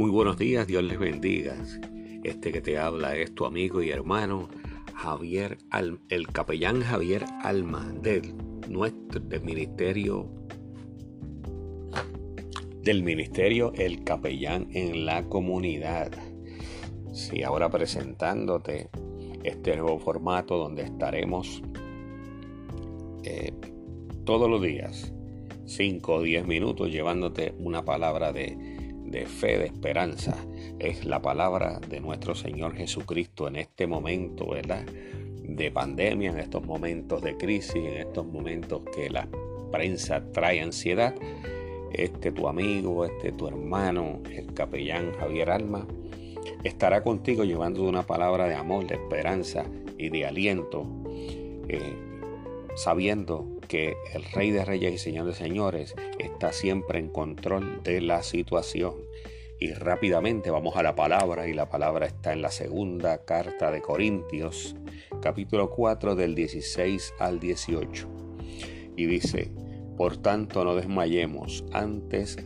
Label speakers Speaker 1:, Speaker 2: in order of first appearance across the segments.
Speaker 1: Muy buenos días, Dios les bendiga. Este que te habla es tu amigo y hermano Javier, el capellán Javier Alma del nuestro del ministerio del ministerio El Capellán en la comunidad. Sí, ahora presentándote este nuevo formato donde estaremos eh, todos los días, 5 o 10 minutos, llevándote una palabra de de fe, de esperanza. Es la palabra de nuestro Señor Jesucristo en este momento, ¿verdad? De pandemia, en estos momentos de crisis, en estos momentos que la prensa trae ansiedad. Este tu amigo, este tu hermano, el capellán Javier Alma, estará contigo llevando una palabra de amor, de esperanza y de aliento, eh, sabiendo que el Rey de Reyes y Señor de Señores está siempre en control de la situación. Y rápidamente vamos a la palabra y la palabra está en la segunda carta de Corintios, capítulo 4 del 16 al 18. Y dice, por tanto no desmayemos antes,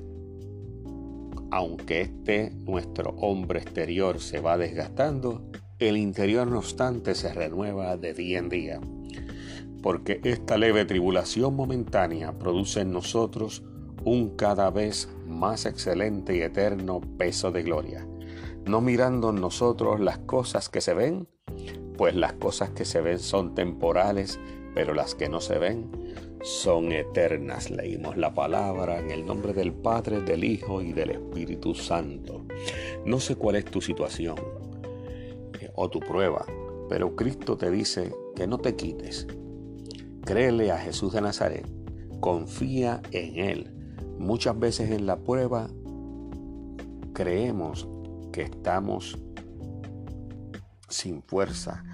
Speaker 1: aunque este nuestro hombre exterior se va desgastando, el interior no obstante se renueva de día en día porque esta leve tribulación momentánea produce en nosotros un cada vez más excelente y eterno peso de gloria, no mirando en nosotros las cosas que se ven, pues las cosas que se ven son temporales, pero las que no se ven son eternas. Leímos la palabra en el nombre del Padre, del Hijo y del Espíritu Santo. No sé cuál es tu situación eh, o tu prueba, pero Cristo te dice que no te quites, Créele a Jesús de Nazaret, confía en Él. Muchas veces en la prueba creemos que estamos sin fuerza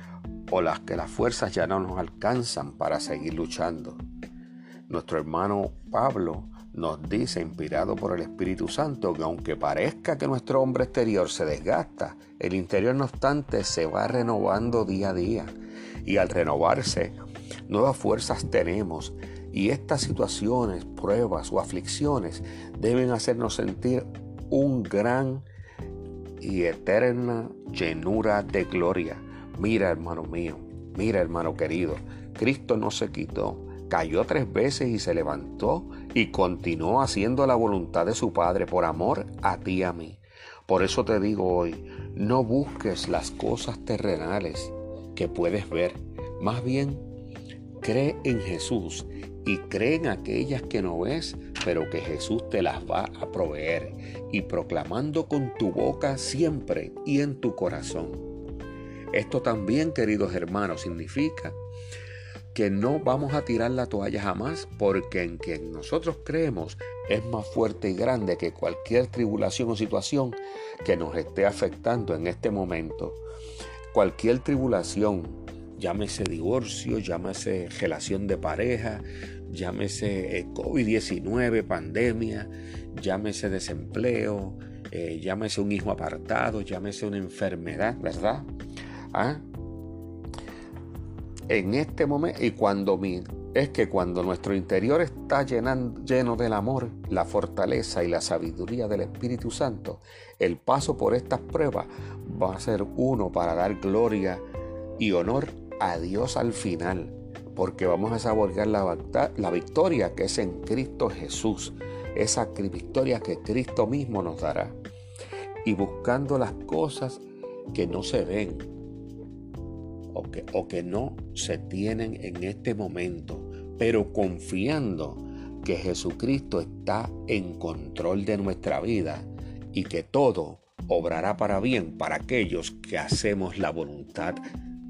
Speaker 1: o las que las fuerzas ya no nos alcanzan para seguir luchando. Nuestro hermano Pablo nos dice, inspirado por el Espíritu Santo, que aunque parezca que nuestro hombre exterior se desgasta, el interior no obstante se va renovando día a día. Y al renovarse, nuevas fuerzas tenemos y estas situaciones, pruebas o aflicciones deben hacernos sentir un gran y eterna llenura de gloria. Mira, hermano mío, mira, hermano querido, Cristo no se quitó, cayó tres veces y se levantó y continuó haciendo la voluntad de su Padre por amor a ti y a mí. Por eso te digo hoy, no busques las cosas terrenales que puedes ver, más bien Cree en Jesús y cree en aquellas que no ves, pero que Jesús te las va a proveer y proclamando con tu boca siempre y en tu corazón. Esto también, queridos hermanos, significa que no vamos a tirar la toalla jamás porque en quien nosotros creemos es más fuerte y grande que cualquier tribulación o situación que nos esté afectando en este momento. Cualquier tribulación, llámese divorcio, llámese relación de pareja, llámese eh, COVID-19, pandemia, llámese desempleo, eh, llámese un hijo apartado, llámese una enfermedad, ¿verdad? ¿Ah? En este momento, y cuando mi, es que cuando nuestro interior está lleno del amor, la fortaleza y la sabiduría del Espíritu Santo, el paso por estas pruebas va a ser uno para dar gloria y honor a Dios al final, porque vamos a saborear la, la victoria que es en Cristo Jesús, esa victoria que Cristo mismo nos dará. Y buscando las cosas que no se ven o que, o que no se tienen en este momento, pero confiando que Jesucristo está en control de nuestra vida y que todo obrará para bien para aquellos que hacemos la voluntad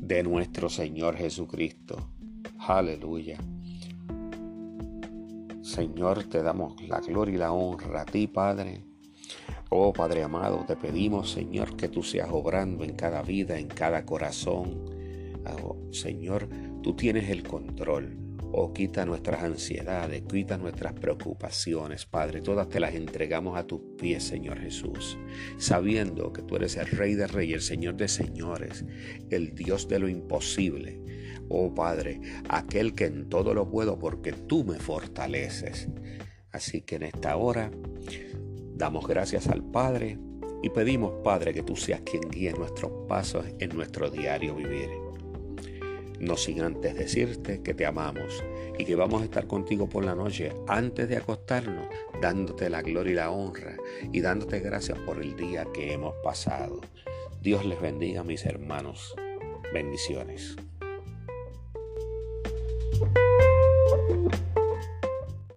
Speaker 1: de nuestro Señor Jesucristo. Aleluya. Señor, te damos la gloria y la honra a ti, Padre. Oh Padre amado, te pedimos, Señor, que tú seas obrando en cada vida, en cada corazón. Señor, tú tienes el control. Oh, quita nuestras ansiedades, quita nuestras preocupaciones, Padre. Todas te las entregamos a tus pies, Señor Jesús, sabiendo que tú eres el Rey de Reyes, el Señor de Señores, el Dios de lo imposible. Oh, Padre, aquel que en todo lo puedo porque tú me fortaleces. Así que en esta hora damos gracias al Padre Y pedimos, Padre, que tú seas quien guíe nuestros pasos en nuestro diario vivir. No sin antes decirte que te amamos y que vamos a estar contigo por la noche antes de acostarnos, dándote la gloria y la honra y dándote gracias por el día que hemos pasado. Dios les bendiga, mis hermanos. Bendiciones.